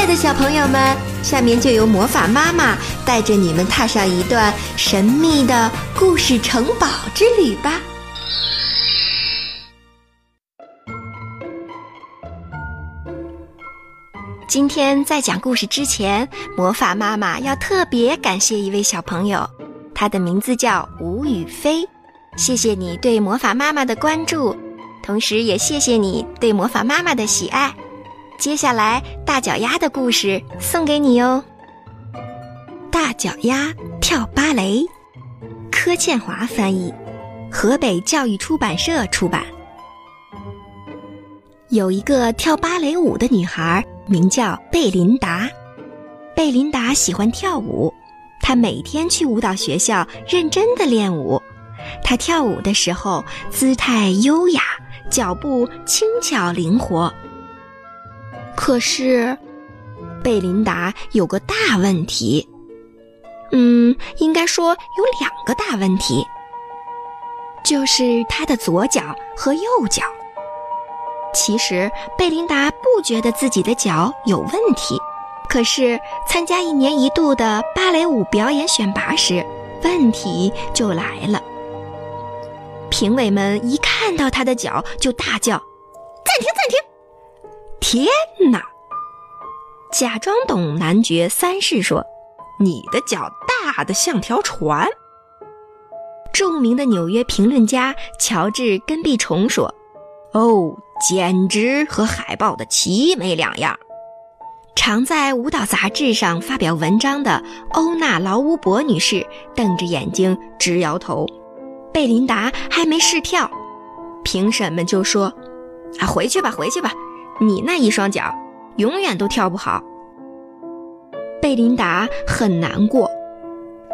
爱的小朋友们，下面就由魔法妈妈带着你们踏上一段神秘的故事城堡之旅吧。今天在讲故事之前，魔法妈妈要特别感谢一位小朋友，他的名字叫吴雨飞。谢谢你对魔法妈妈的关注，同时也谢谢你对魔法妈妈的喜爱。接下来，大脚丫的故事送给你哟。大脚丫跳芭蕾，柯倩华翻译，河北教育出版社出版。有一个跳芭蕾舞的女孩。名叫贝琳达，贝琳达喜欢跳舞，她每天去舞蹈学校认真的练舞。她跳舞的时候姿态优雅，脚步轻巧灵活。可是，贝琳达有个大问题，嗯，应该说有两个大问题，就是她的左脚和右脚。其实贝琳达不觉得自己的脚有问题，可是参加一年一度的芭蕾舞表演选拔时，问题就来了。评委们一看到她的脚就大叫：“暂停，暂停！”天哪！假装懂男爵三世说：“你的脚大的像条船。”著名的纽约评论家乔治·根碧虫说：“哦。”简直和海报的奇没两样。常在舞蹈杂志上发表文章的欧娜·劳乌博女士瞪着眼睛直摇头。贝琳达还没试跳，评审们就说：“啊，回去吧，回去吧，你那一双脚永远都跳不好。”贝琳达很难过，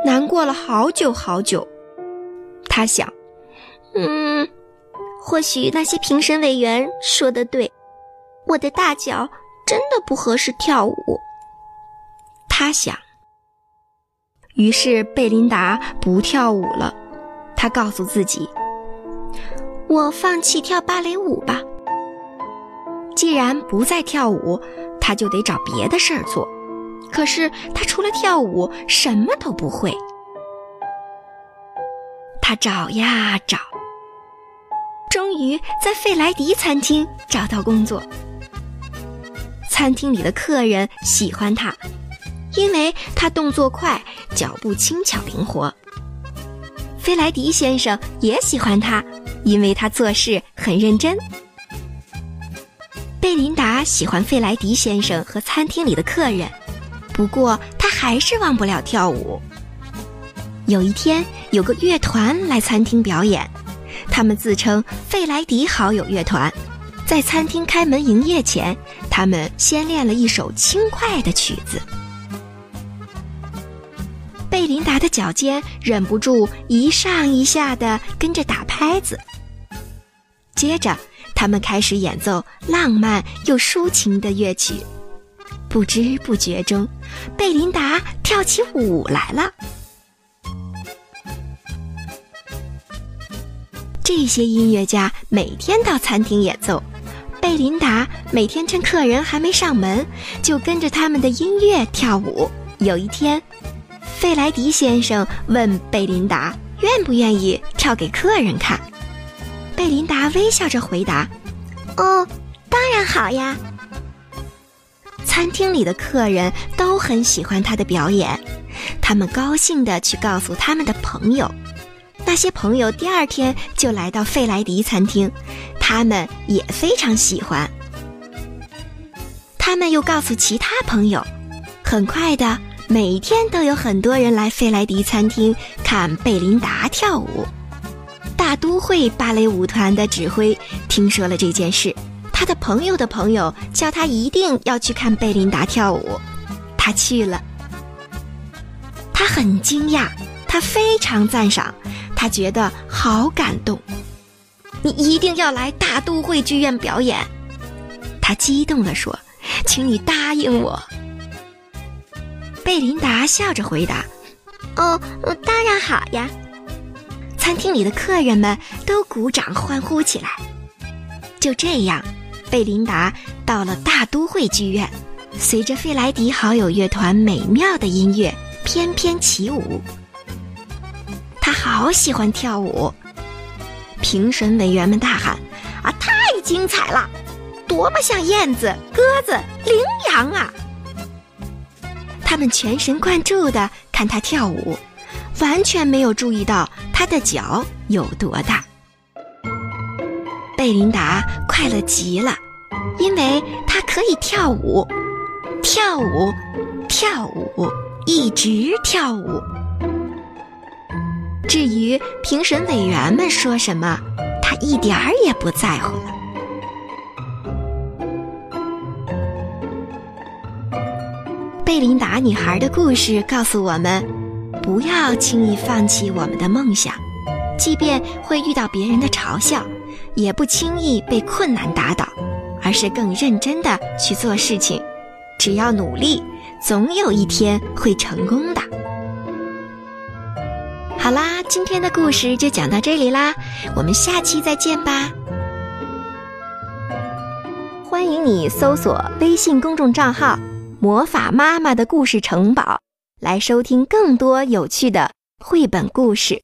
难过了好久好久。她想：“嗯。”或许那些评审委员说的对，我的大脚真的不合适跳舞。他想。于是贝琳达不跳舞了，她告诉自己：“我放弃跳芭蕾舞吧。既然不再跳舞，他就得找别的事儿做。可是他除了跳舞什么都不会。他找呀找。”终于在费莱迪餐厅找到工作。餐厅里的客人喜欢他，因为他动作快，脚步轻巧灵活。费莱迪先生也喜欢他，因为他做事很认真。贝琳达喜欢费莱迪先生和餐厅里的客人，不过他还是忘不了跳舞。有一天，有个乐团来餐厅表演。他们自称费莱迪好友乐团，在餐厅开门营业前，他们先练了一首轻快的曲子。贝琳达的脚尖忍不住一上一下的跟着打拍子。接着，他们开始演奏浪漫又抒情的乐曲，不知不觉中，贝琳达跳起舞来了。这些音乐家每天到餐厅演奏，贝琳达每天趁客人还没上门，就跟着他们的音乐跳舞。有一天，费莱迪先生问贝琳达愿不愿意跳给客人看，贝琳达微笑着回答：“哦，当然好呀。”餐厅里的客人都很喜欢他的表演，他们高兴地去告诉他们的朋友。那些朋友第二天就来到费莱迪餐厅，他们也非常喜欢。他们又告诉其他朋友，很快的，每天都有很多人来费莱迪餐厅看贝琳达跳舞。大都会芭蕾舞团的指挥听说了这件事，他的朋友的朋友叫他一定要去看贝琳达跳舞，他去了。他很惊讶，他非常赞赏。他觉得好感动，你一定要来大都会剧院表演。他激动地说：“请你答应我。”贝琳达笑着回答：“哦，当然好呀。”餐厅里的客人们都鼓掌欢呼起来。就这样，贝琳达到了大都会剧院，随着费莱迪好友乐团美妙的音乐翩翩起舞。他好喜欢跳舞。评审委员们大喊：“啊，太精彩了！多么像燕子、鸽子、羚羊啊！”他们全神贯注地看他跳舞，完全没有注意到他的脚有多大。贝琳达快乐极了，因为她可以跳舞，跳舞，跳舞，一直跳舞。至于评审委员们说什么，他一点儿也不在乎了。贝琳达女孩的故事告诉我们：不要轻易放弃我们的梦想，即便会遇到别人的嘲笑，也不轻易被困难打倒，而是更认真的去做事情。只要努力，总有一天会成功的。好啦，今天的故事就讲到这里啦，我们下期再见吧。欢迎你搜索微信公众账号“魔法妈妈的故事城堡”，来收听更多有趣的绘本故事。